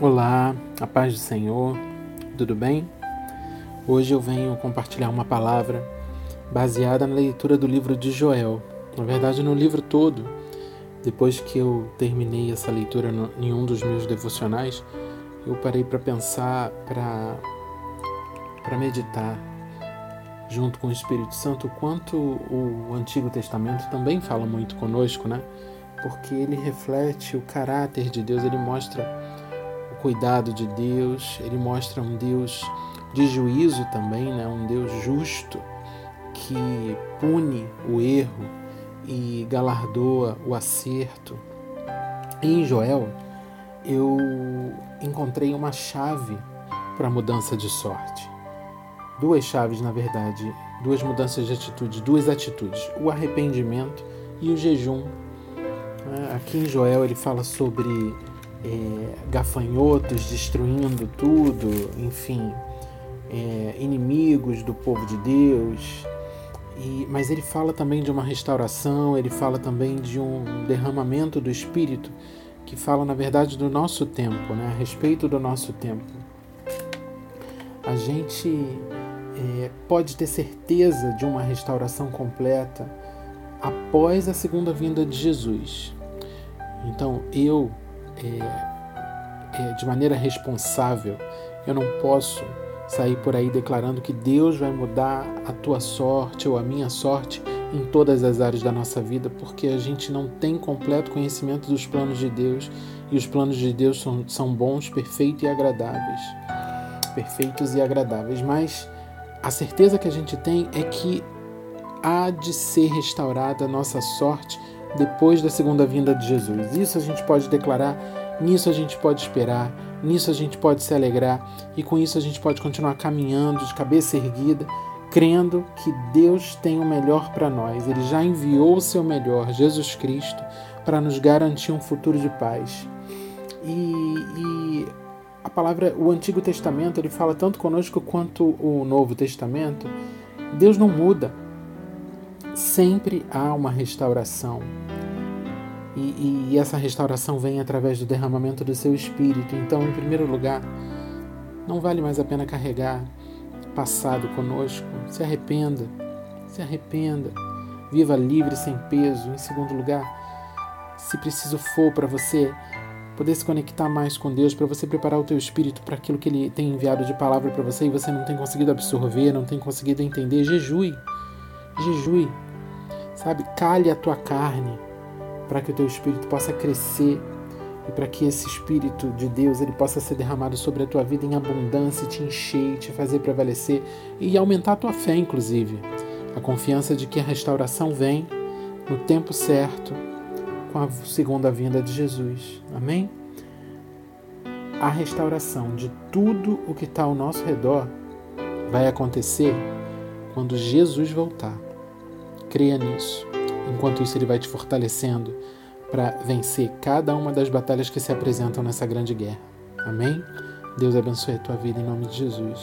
Olá, a paz do Senhor, tudo bem? Hoje eu venho compartilhar uma palavra baseada na leitura do livro de Joel, na verdade no livro todo. Depois que eu terminei essa leitura em um dos meus devocionais, eu parei para pensar, para meditar junto com o Espírito Santo, quanto o Antigo Testamento também fala muito conosco, né? Porque ele reflete o caráter de Deus, ele mostra cuidado de Deus, ele mostra um Deus de juízo também, né? um Deus justo que pune o erro e galardoa o acerto. E em Joel, eu encontrei uma chave para a mudança de sorte. Duas chaves, na verdade, duas mudanças de atitude, duas atitudes: o arrependimento e o jejum. Aqui em Joel ele fala sobre é, gafanhotos destruindo tudo, enfim, é, inimigos do povo de Deus. E, mas ele fala também de uma restauração, ele fala também de um derramamento do Espírito, que fala, na verdade, do nosso tempo, né? a respeito do nosso tempo. A gente é, pode ter certeza de uma restauração completa após a segunda vinda de Jesus. Então, eu é, é, de maneira responsável. Eu não posso sair por aí declarando que Deus vai mudar a tua sorte ou a minha sorte em todas as áreas da nossa vida, porque a gente não tem completo conhecimento dos planos de Deus e os planos de Deus são, são bons, perfeitos e agradáveis. Perfeitos e agradáveis, mas a certeza que a gente tem é que há de ser restaurada a nossa sorte depois da segunda vinda de Jesus. Isso a gente pode declarar, nisso a gente pode esperar, nisso a gente pode se alegrar e com isso a gente pode continuar caminhando de cabeça erguida, crendo que Deus tem o melhor para nós. Ele já enviou o seu melhor, Jesus Cristo, para nos garantir um futuro de paz. E, e a palavra, o Antigo Testamento, ele fala tanto conosco quanto o Novo Testamento. Deus não muda sempre há uma restauração. E, e, essa restauração vem através do derramamento do seu espírito. Então, em primeiro lugar, não vale mais a pena carregar passado conosco. Se arrependa, se arrependa. Viva livre, sem peso. Em segundo lugar, se preciso for para você poder se conectar mais com Deus, para você preparar o teu espírito para aquilo que Ele tem enviado de palavra para você e você não tem conseguido absorver, não tem conseguido entender, jejue. Jejue. Sabe? Calhe a tua carne para que o teu espírito possa crescer e para que esse espírito de Deus ele possa ser derramado sobre a tua vida em abundância, te encher, te fazer prevalecer e aumentar a tua fé, inclusive. A confiança de que a restauração vem no tempo certo com a segunda vinda de Jesus. Amém? A restauração de tudo o que está ao nosso redor vai acontecer quando Jesus voltar. Creia nisso. Enquanto isso, Ele vai te fortalecendo para vencer cada uma das batalhas que se apresentam nessa grande guerra. Amém? Deus abençoe a tua vida em nome de Jesus.